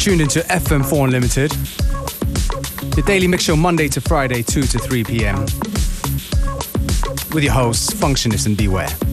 Tuned into FM4 Unlimited, your daily mix show Monday to Friday, 2 to 3 p.m. With your hosts, Functionist and Beware.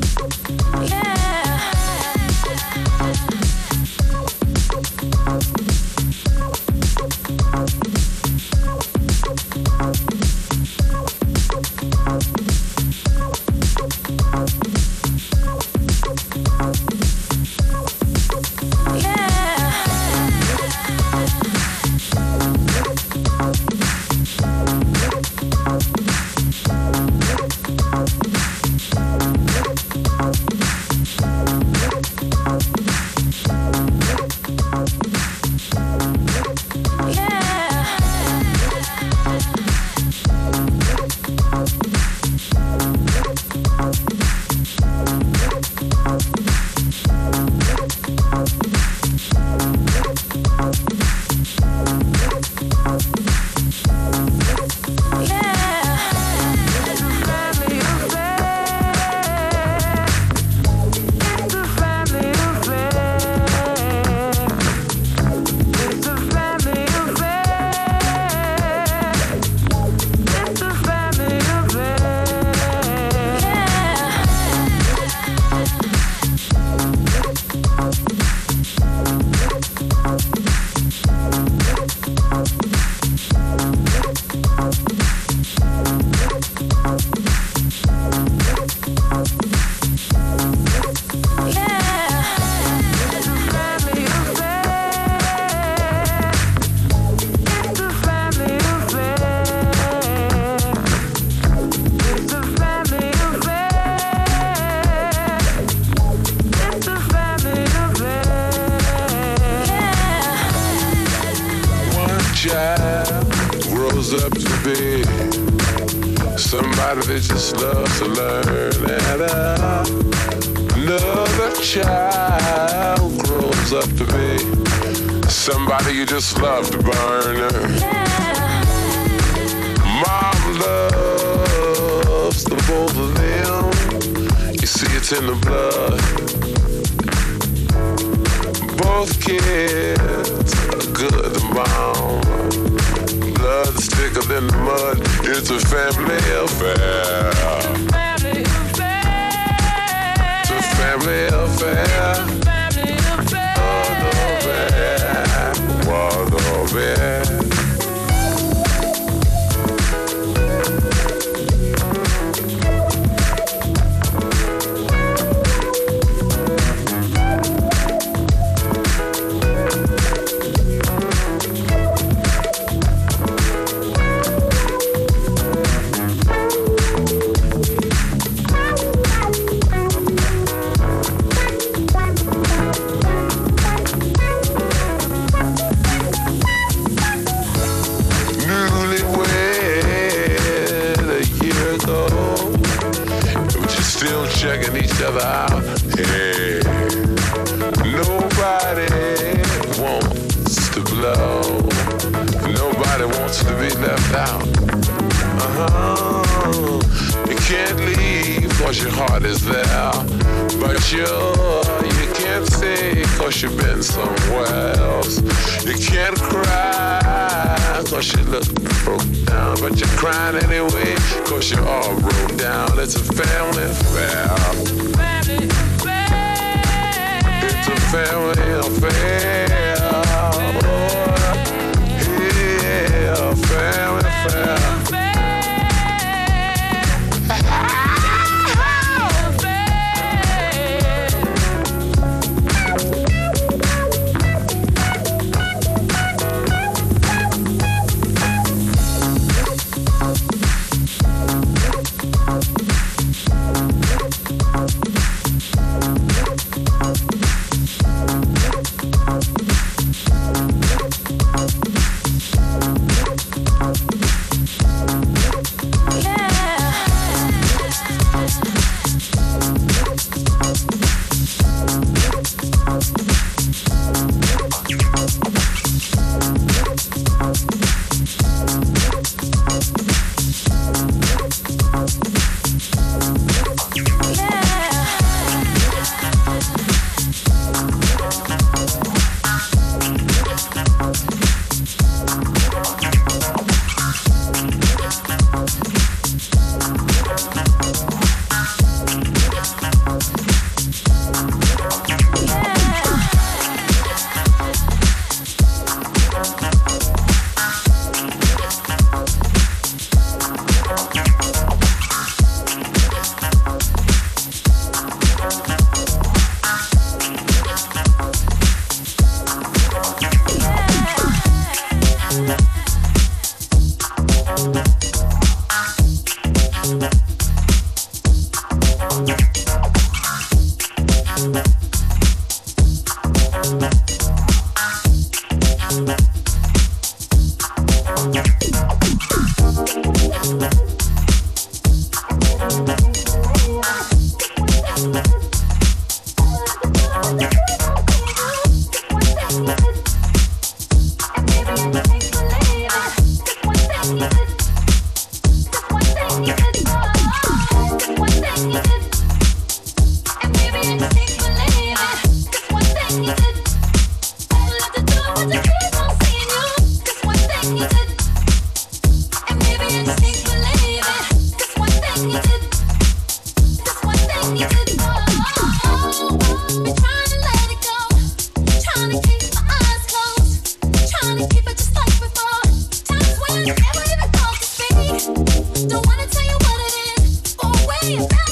Don't wanna tell you what it is. Or where you're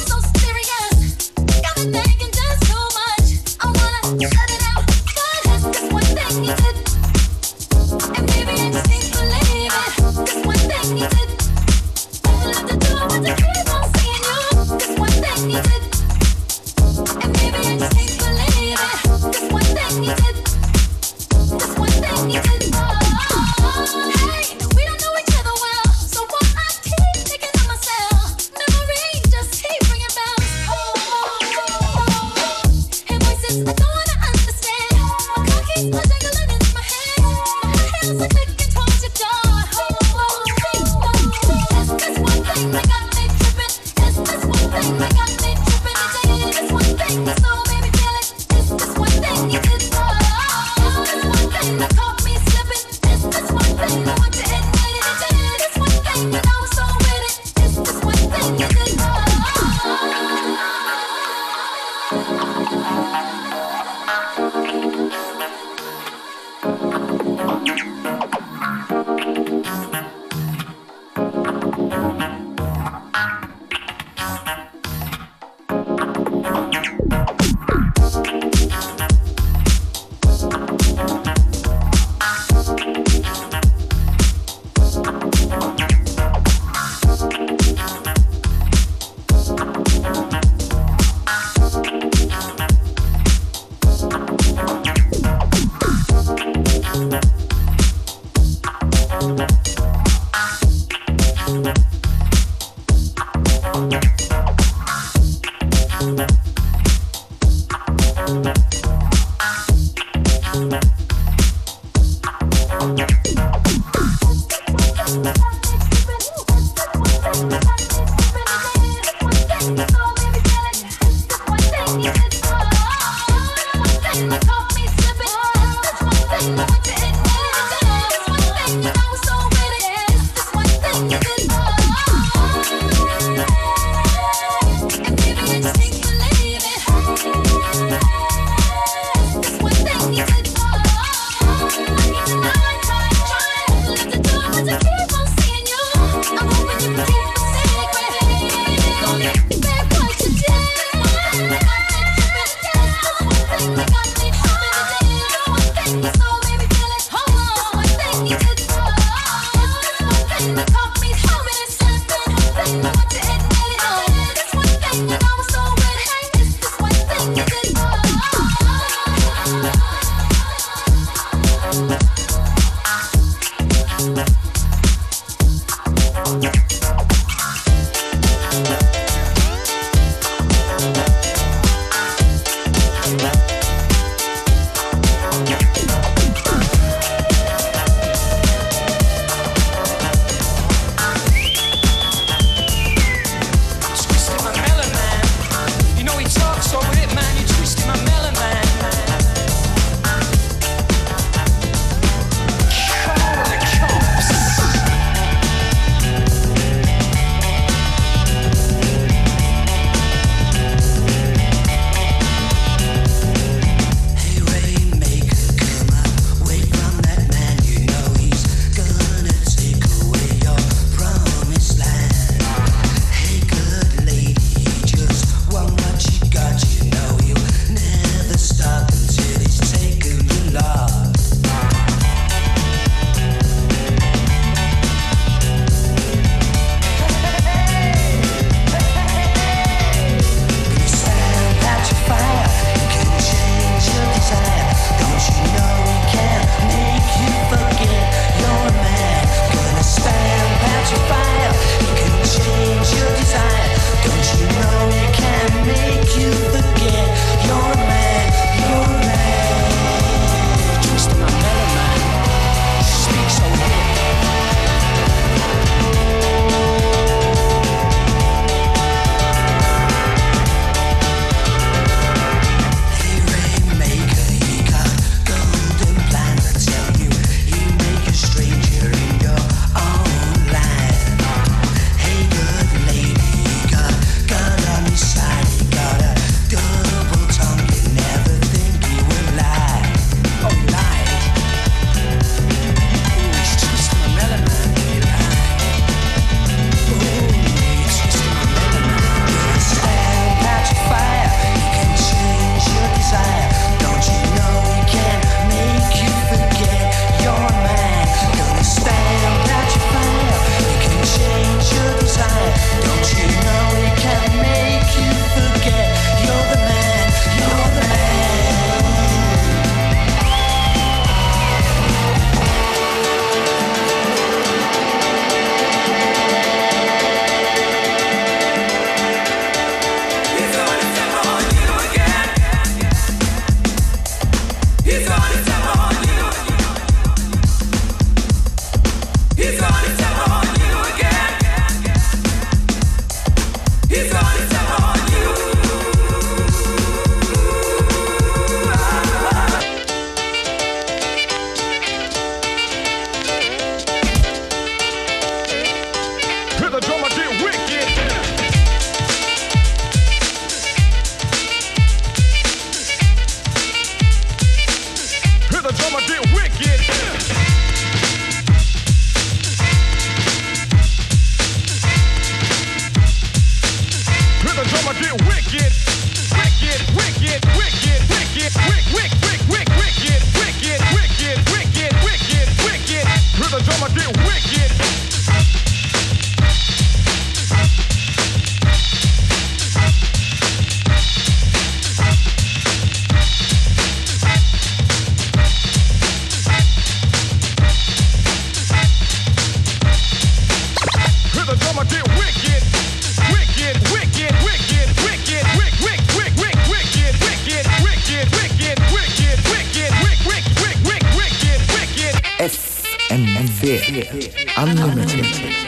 FM4 Unlimited. Bobby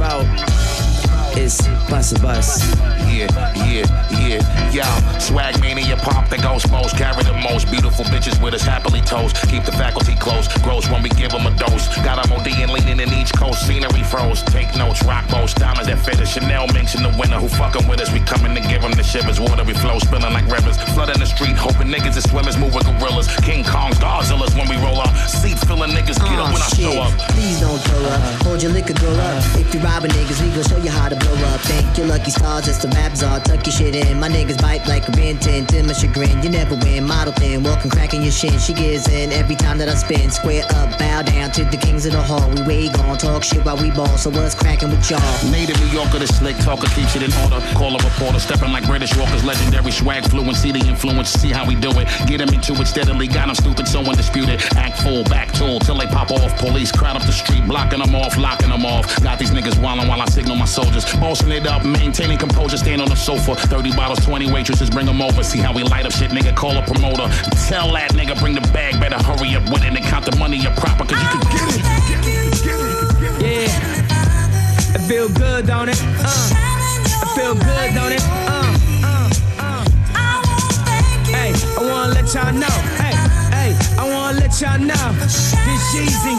and live from the vault is Bus a Bus. Yeah, yeah, yeah, yo. Swag mania, pop the ghost most. Carry the most beautiful bitches with us happily toast. Keep the faculty close, gross when we give them a dose. Got them OD and leaning in each coast. Scenery froze. Take notes, rock boats, diamonds that fit us. Chanel mention the winner who fucking with us. We coming to give them the shivers. Water we flow, spilling like rivers. Flooding the street, hoping niggas is swimmers, move with gorillas. King Kongs, Godzillas when we roll up. Seat filling niggas, get up Oh, when I show up. Please don't throw up. Hold your liquor, grow up. If you robbing niggas, we gon' show you how to blow up. Thank your lucky stars, it's the rap czar. Tuck your shit in. My niggas bite like a 10. To my chagrin, you never win. Model thin, walking, cracking your shin. She gives in every time that I spin. Square up, bow down to the kings of the hall. We way gone, talk shit while we ball. So what's cracking with y'all? Native New Yorker, the slick talker keeps it in order. Call a reporter, stepping like British walkers, legendary swag fluency, the influence, see how we do it. Get him into it steadily, got him stupid, so undisputed. Act full, back tool, till they pop off. Police crowd up the street, blocking them off, locking them off. Got these niggas wildin' while I signal my soldiers. Bossing it up, maintaining composure, stand on the sofa. 30 bottles, 20 waitresses, bring them over. See how we light up shit, nigga, call a promoter. Tell that nigga, bring the bag, better hurry up with it and count the money up proper, cause you can get it. Yeah, it feel good, don't it? Uh, it feel good, don't it? Uh, uh, uh. Hey, I wanna let y'all know. Hey, hey, I wanna let y'all know. This Yeezy,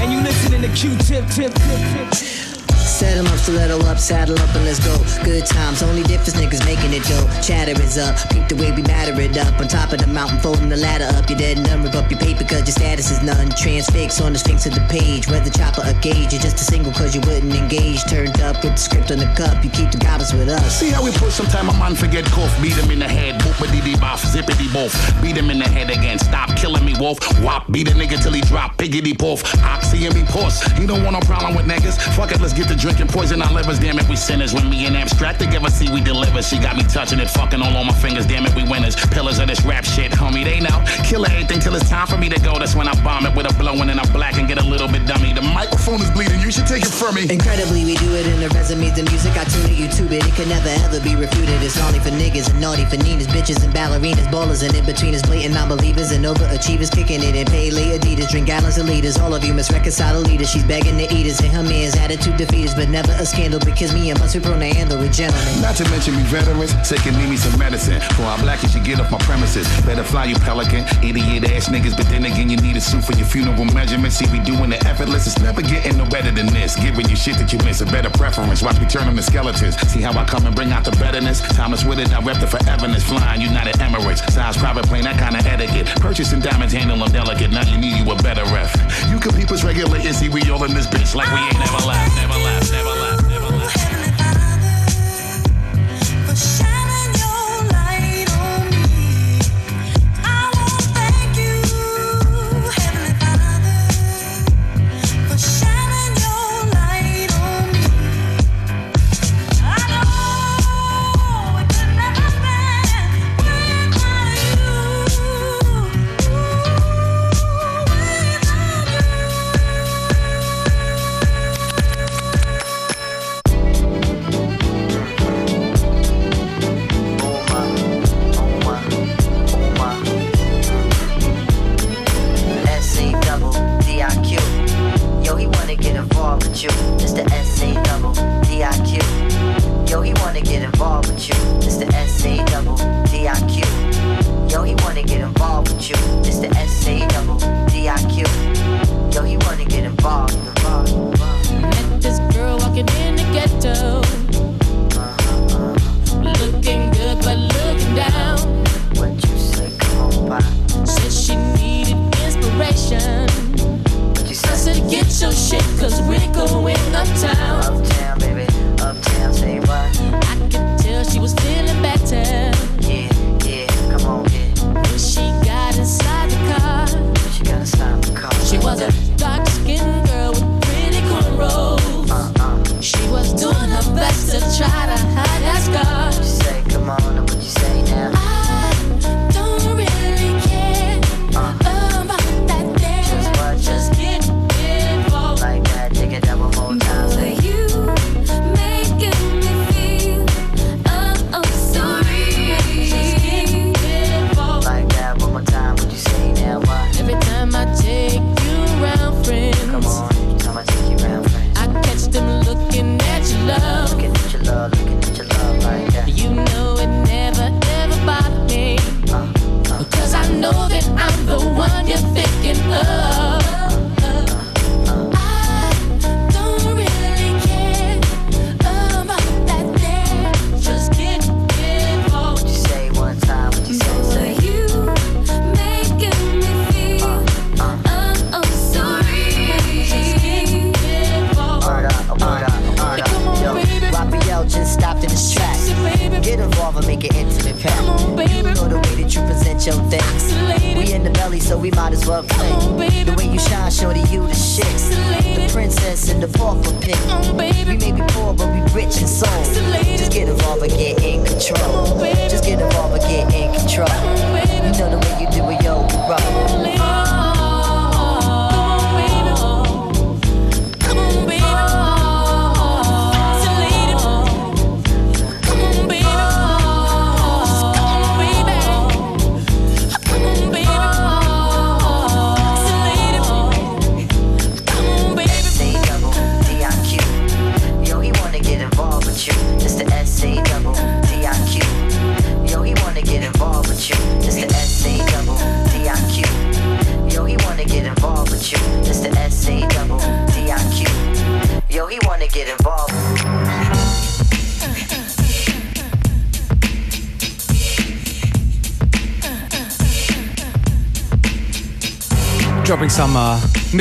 and you listening to Q-Tip, tip, tip, tip. Settle up, stiletto up, saddle up, and let's go. Good times, only difference niggas making it dope. Chatter is up, peep the way we batter it up. On top of the mountain, folding the ladder up. You're dead and done, rip up your paper, cause your status is none. Transfix on the sphinx of the page. Whether chopper or gauge, you're just a single cause you wouldn't engage. Turned up with the script on the cup, you keep the goblins with us. See how we push sometime a man forget cough. Beat him in the head, boopity dee boff, zippity boff. Beat him in the head again, stop killing me, wolf. Wop, beat a nigga till he drop, piggity poof. Oxy and me puss. You don't want no problem with niggas. Fuck it, let's get to drinking poison our livers. Damn it, we sinners. When we in abstract together, see we deliver. She got me touching it, fucking all on my fingers. Damn it, we winners. Pillars of this rap shit, homie. They know. Kill everything till it's time for me to go. That's when I bomb it with a blowing and a black and get a little bit dummy. The microphone is bleeding. You should take it from me. Incredibly, we do it in the resumes, the music I tune to YouTube it. It can never ever be refuted. It's only for niggas and naughty for Ninas, bitches and ballerinas, ballers and in between us, blatant non-believers and overachievers, kicking it in Pele Adidas, drink gallons of liters. All of you must reconcile leaders. She's begging to eat us and her man's attitude defeat us, but never a scandal because me and be prone to handle it, gentlemen. Not to mention we veterans, and need me some medicine. For our black, you should get off my premises. Better fly you pelican, idiot ass niggas. But then again, you need a suit for your funeral measurements. See, we doing it effortless. It's never getting no better than this. Giving you shit that you miss, a better preference. Watch me turn them to skeletons. See how I come and bring out the betterness. Thomas with it, I rep the foreverness. Flying United Emirates, size private plane, that kind of etiquette. Purchasing diamonds, handle them delicate. Now you need you a better ref. You can keep us regulating. See, we all in this bitch like we ain't never left, never left, never left, never left.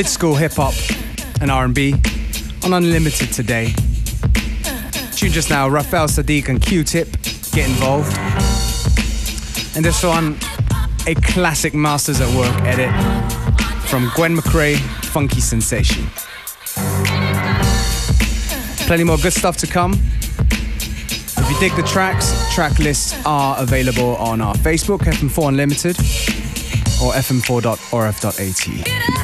Uh, mid-school hip-hop and R&B on Unlimited today. Tune just now, Raphael Saadiq and Q-Tip, Get Involved. And this one, a classic Masters at Work edit from Gwen McRae, Funky Sensation. Plenty more good stuff to come. If you dig the tracks, track lists are available on our Facebook, FM4 Unlimited, or fm4.orf.at.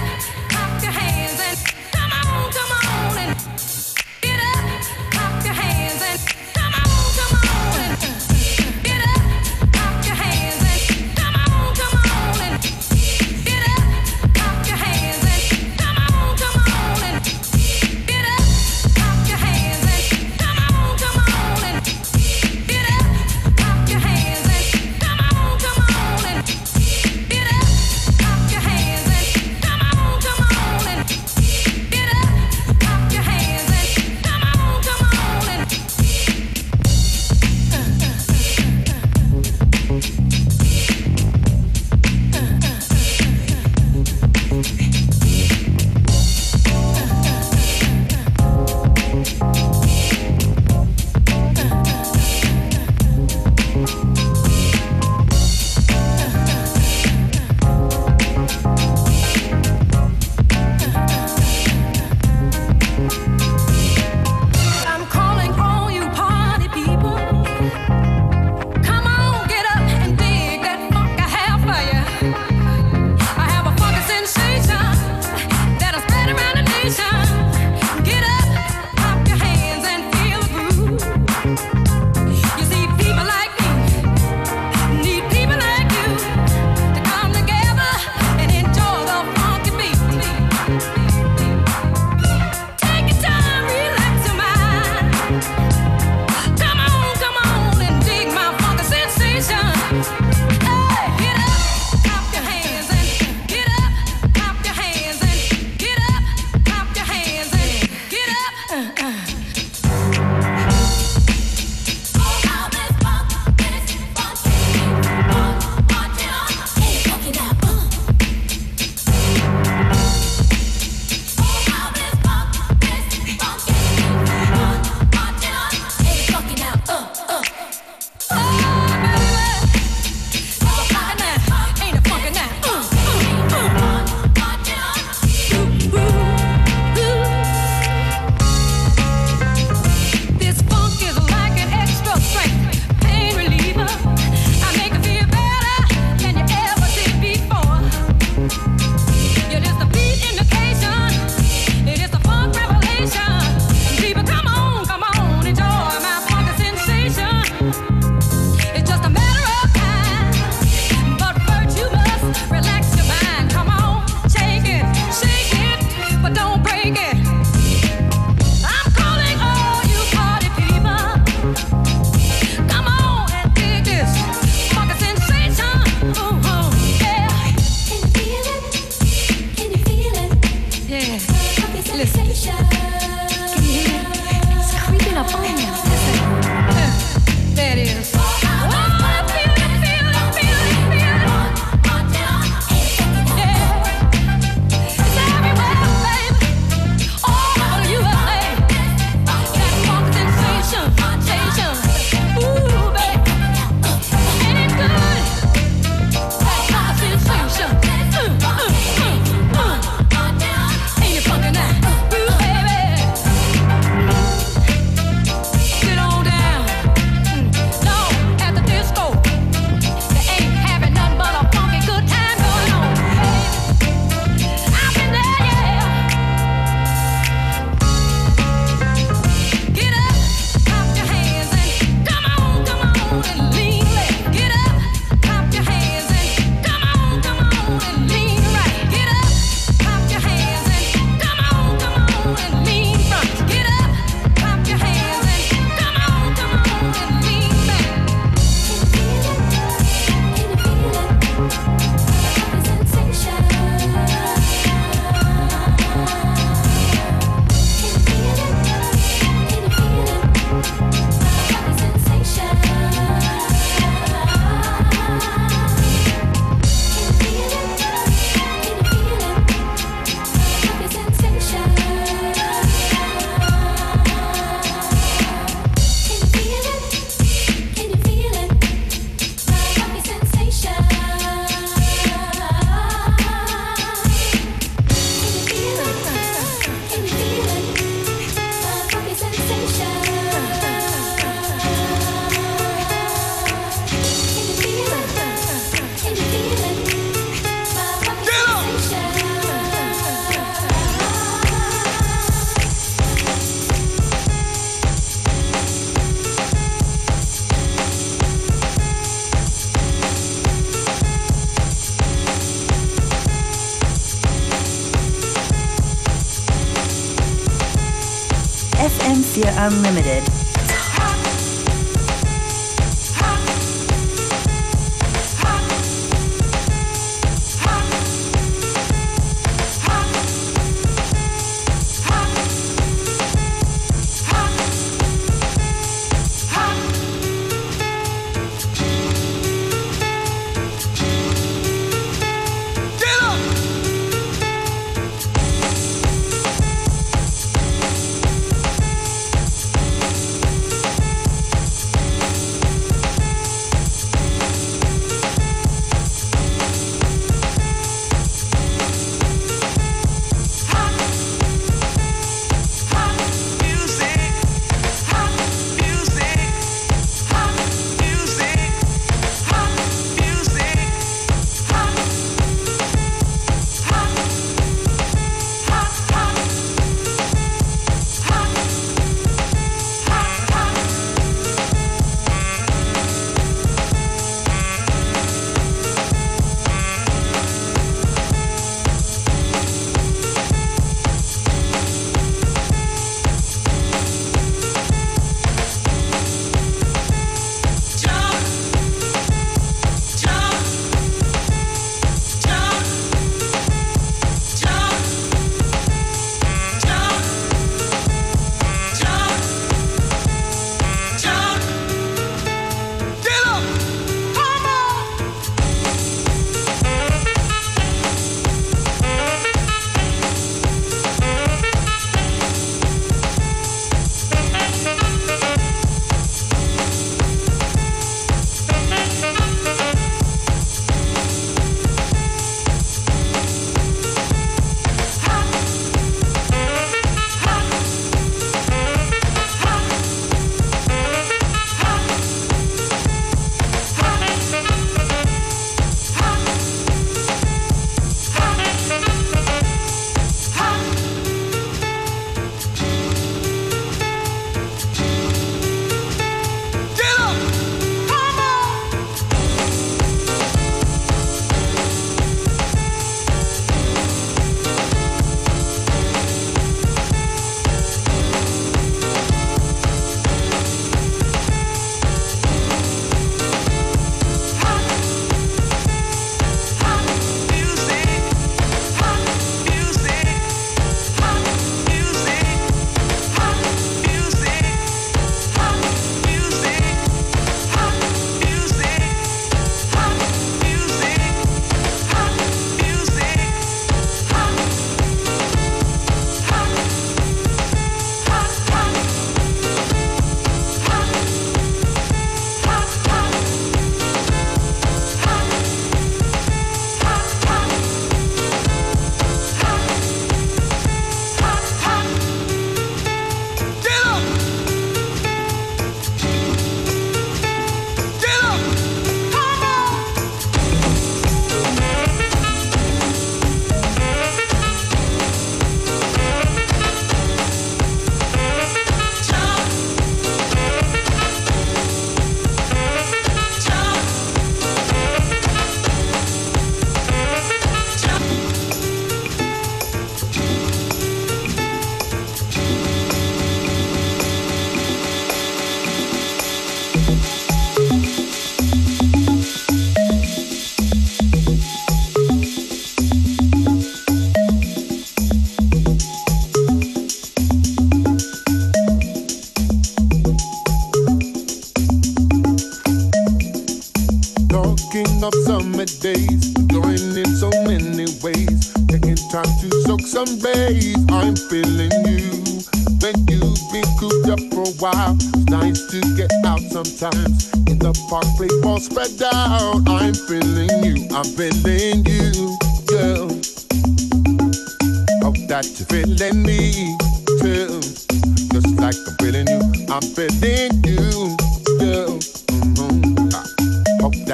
Unlimited.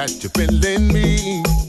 That you're feeling me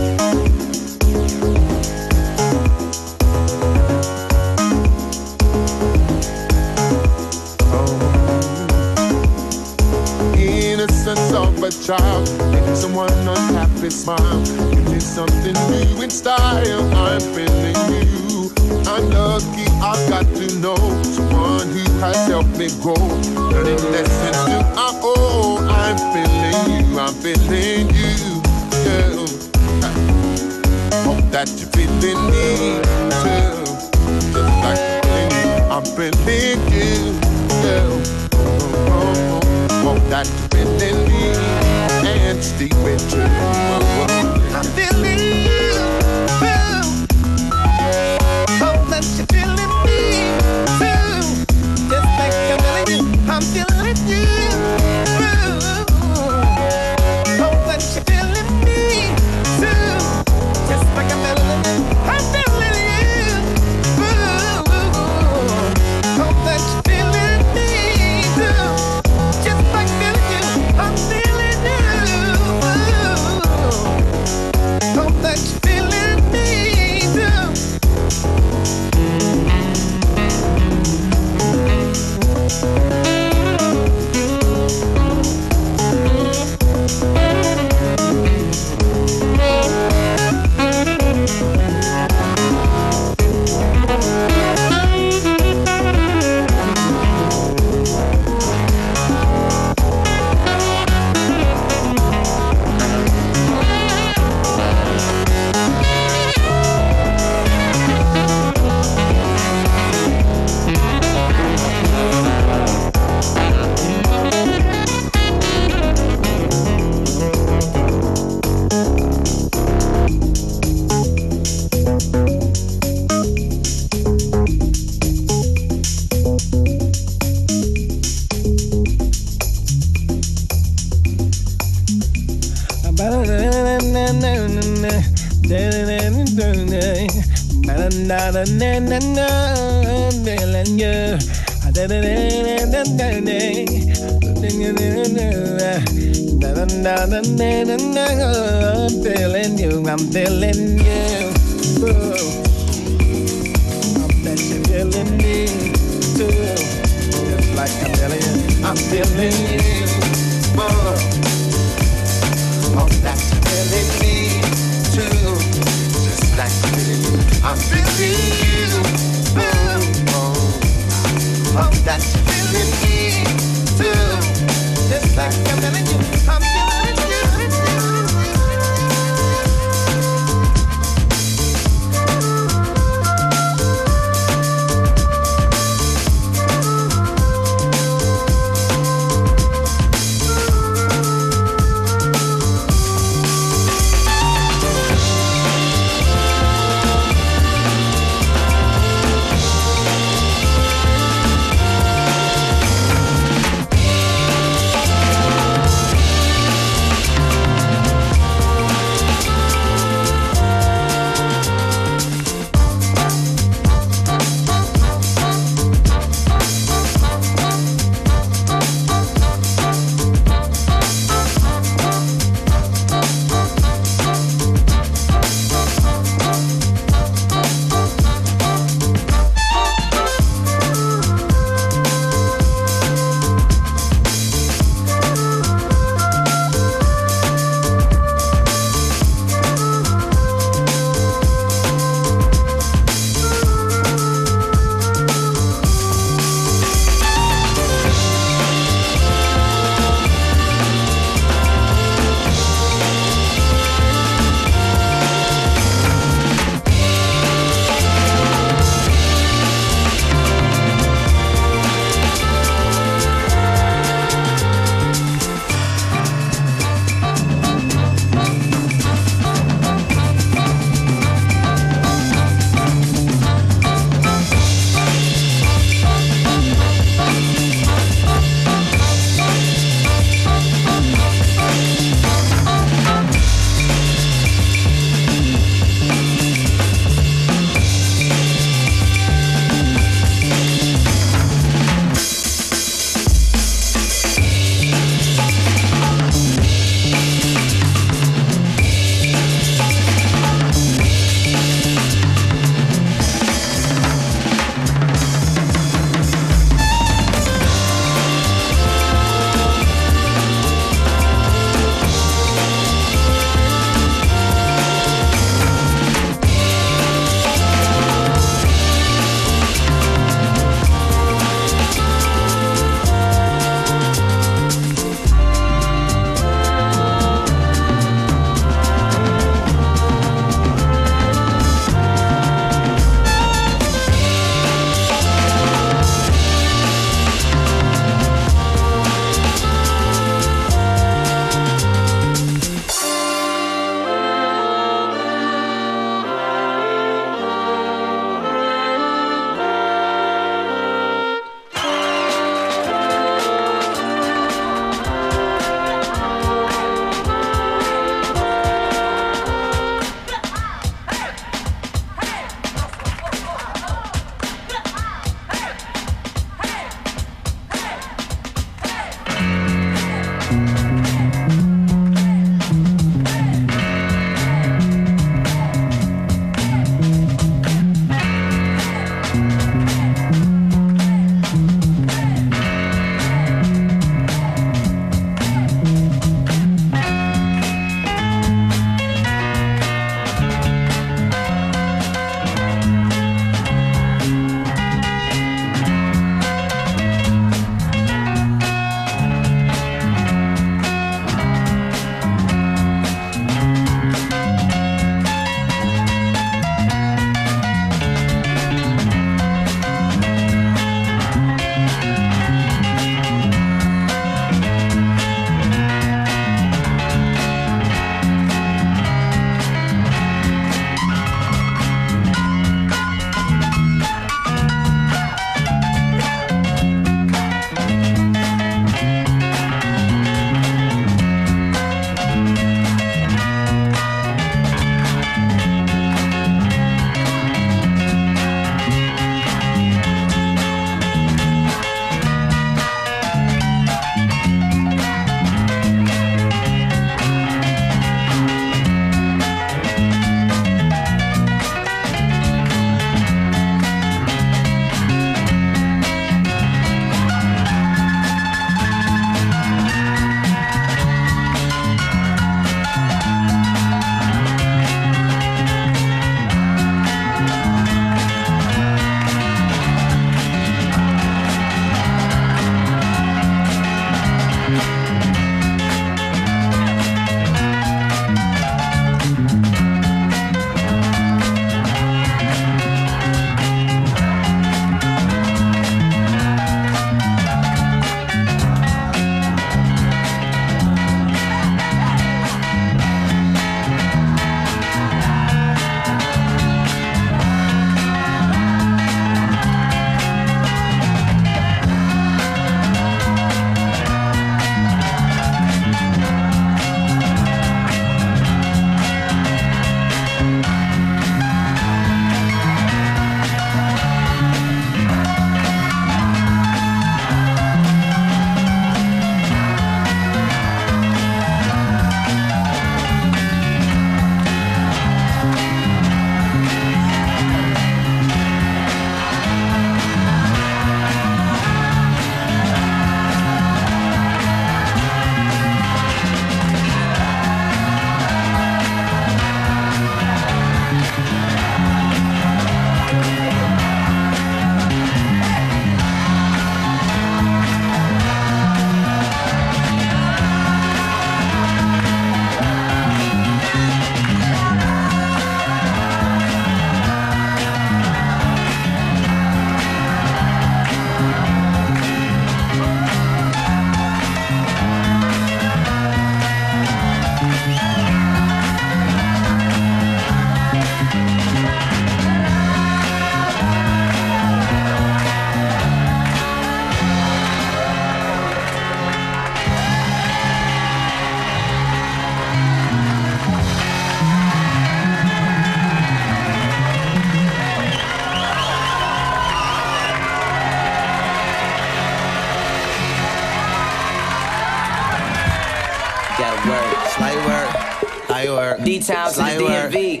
Slight work. D-Town to the Slight work. DMV.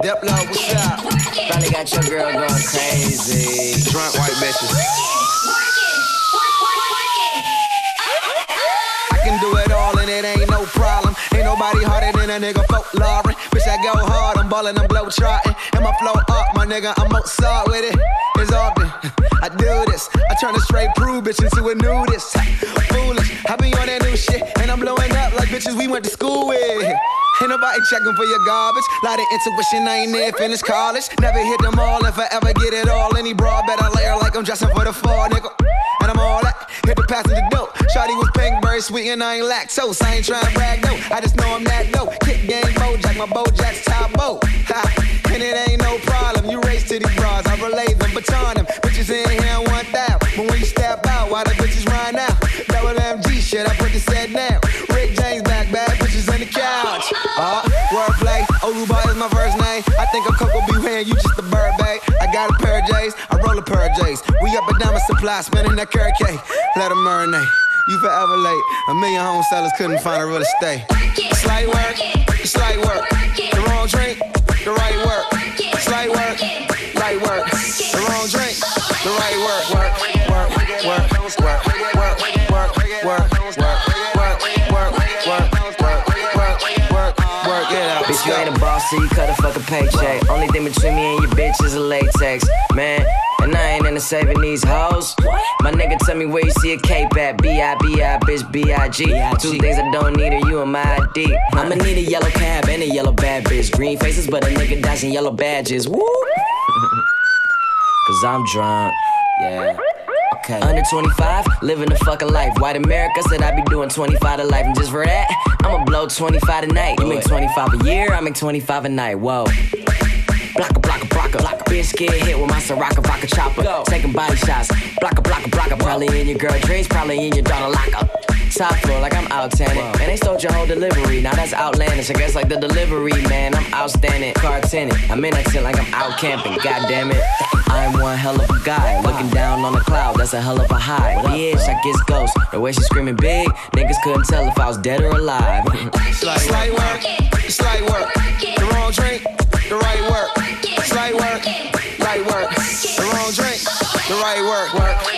Diplo, what's up? Finally got your girl going crazy. Drunk white bitches. I can do it all and it ain't no problem. Ain't nobody harder than a nigga folklore. Bitch, I go hard, I'm ballin', I'm blow trotting. And my flow up, my nigga, I'm Mozart with it. It's often I do this. I turn a straight prude bitch into a nudist. Foolish, I be on that new shit. And I'm blowing up like bitches we went to school with. Ain't nobody checking for your garbage. Lot of intuition, I ain't near finished college. Never hit them all if I ever get it all. Any broad better layer like I'm dressing for the fall, nigga. And I'm all that. Hit the passenger door. Shawty was pink, very sweet, and I ain't lactose. I ain't trying to brag, no. I just know I'm that dope. Kick game, Bojack, my Bojack's top boat. Ha. And it ain't no problem. You race to these bras, I relay them, baton them. Bitches in here want that. But when you step out, why the bitches run J's, I roll a pair of J's. We up at Diamond Supply, spending that carrot cake. Let them marinate. You forever late. A million home sellers couldn't find a real estate. Slight work, slight work. The wrong drink, the right work. Slight work, light work. The wrong drink, the right work. work. Work, work, work, work, work, work, work. You ain't a boss, so you cut a fucking paycheck. Only thing between me and your bitch is a latex, man. And I ain't into saving these hoes. My nigga tell me where you see a cape at. B-I-B-I, bitch, B-I-G. Two things I don't need are you and my ID. I'ma need a yellow cab and a yellow bad bitch. Green faces, but a nigga dodging yellow badges. Woo! Cause I'm drunk, yeah. Okay. Under 25, living the fucking life. White America said I'd be doing 25 to life. And just for that, I'ma blow 25 tonight. You make 25 a year, I make 25 a night. Whoa. Blocka, blocka, blocka, blocka. Bitch get hit with my Soraka vodka chopper. Go. Taking body shots. Blocka, blocka, blocka. Probably in your girl dreams, probably in your daughter locker. Top floor like I'm out tanning. And they stole your whole delivery. Now that's outlandish. I guess like the delivery, man. I'm outstanding. Car tenant. I'm in that tent like I'm out camping. God damn it. I'm one hell of a guy. Looking down on the cloud, that's a hell of a high. Bitch, I guess ghost. The way she screaming big, niggas couldn't tell if I was dead or alive. Slight work, slight work. The wrong drink, the right work. Slight work, right work. The wrong drink, the right work. Work, work, work,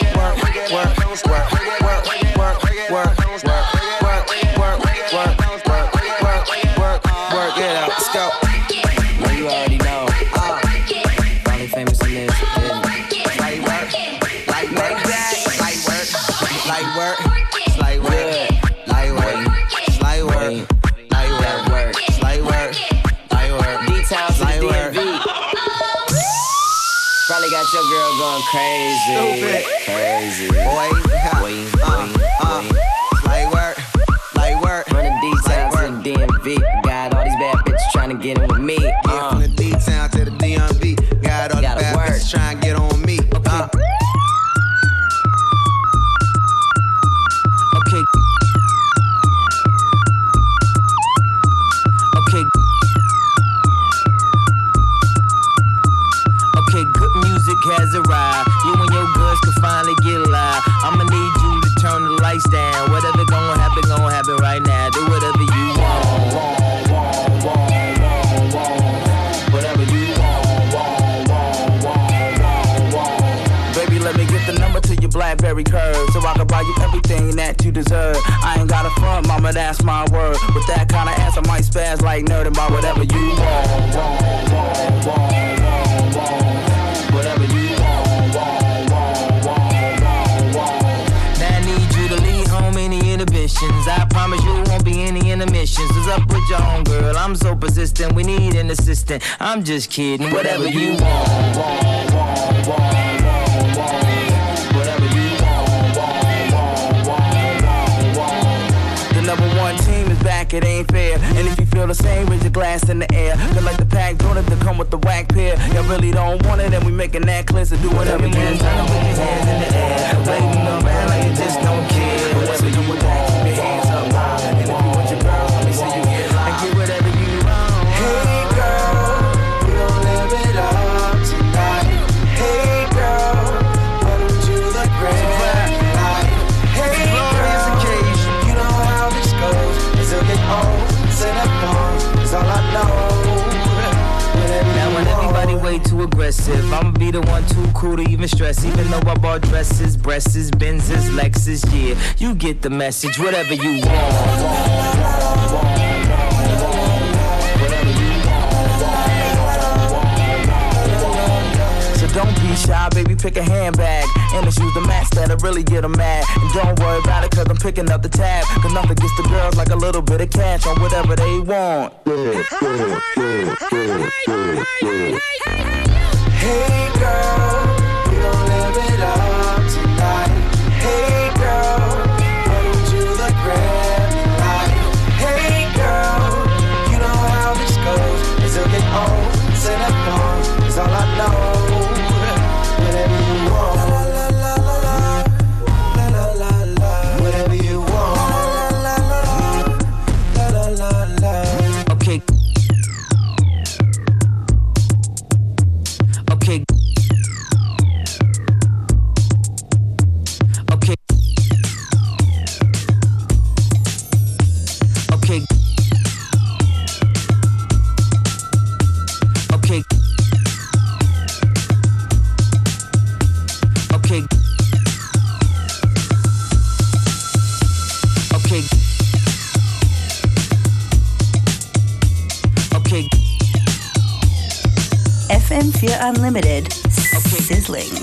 Just kidding. Whatever you want. Want. The number one team is back, it ain't fair. And if you feel the same, raise your glass in the air. Feel like the pack donut to come with the whack pair. Y'all really don't want it, and we making that clear. So do whatever you can. Turn up with your hands in the air. Waving around like you just don't care. Whatever you want, expensive. I'ma be the one too cool to even stress. Even though I bought dresses, breasts, Benzes, Lexus, yeah. You get the message, whatever you want. So don't be shy, baby, pick a handbag. And the shoes, the match that'll really get get 'em mad. And don't worry about it, cause I'm picking up the tab. Cause nothing gets the girls like a little bit of cash on whatever they want. Hey girl, Unlimited. Sizzling.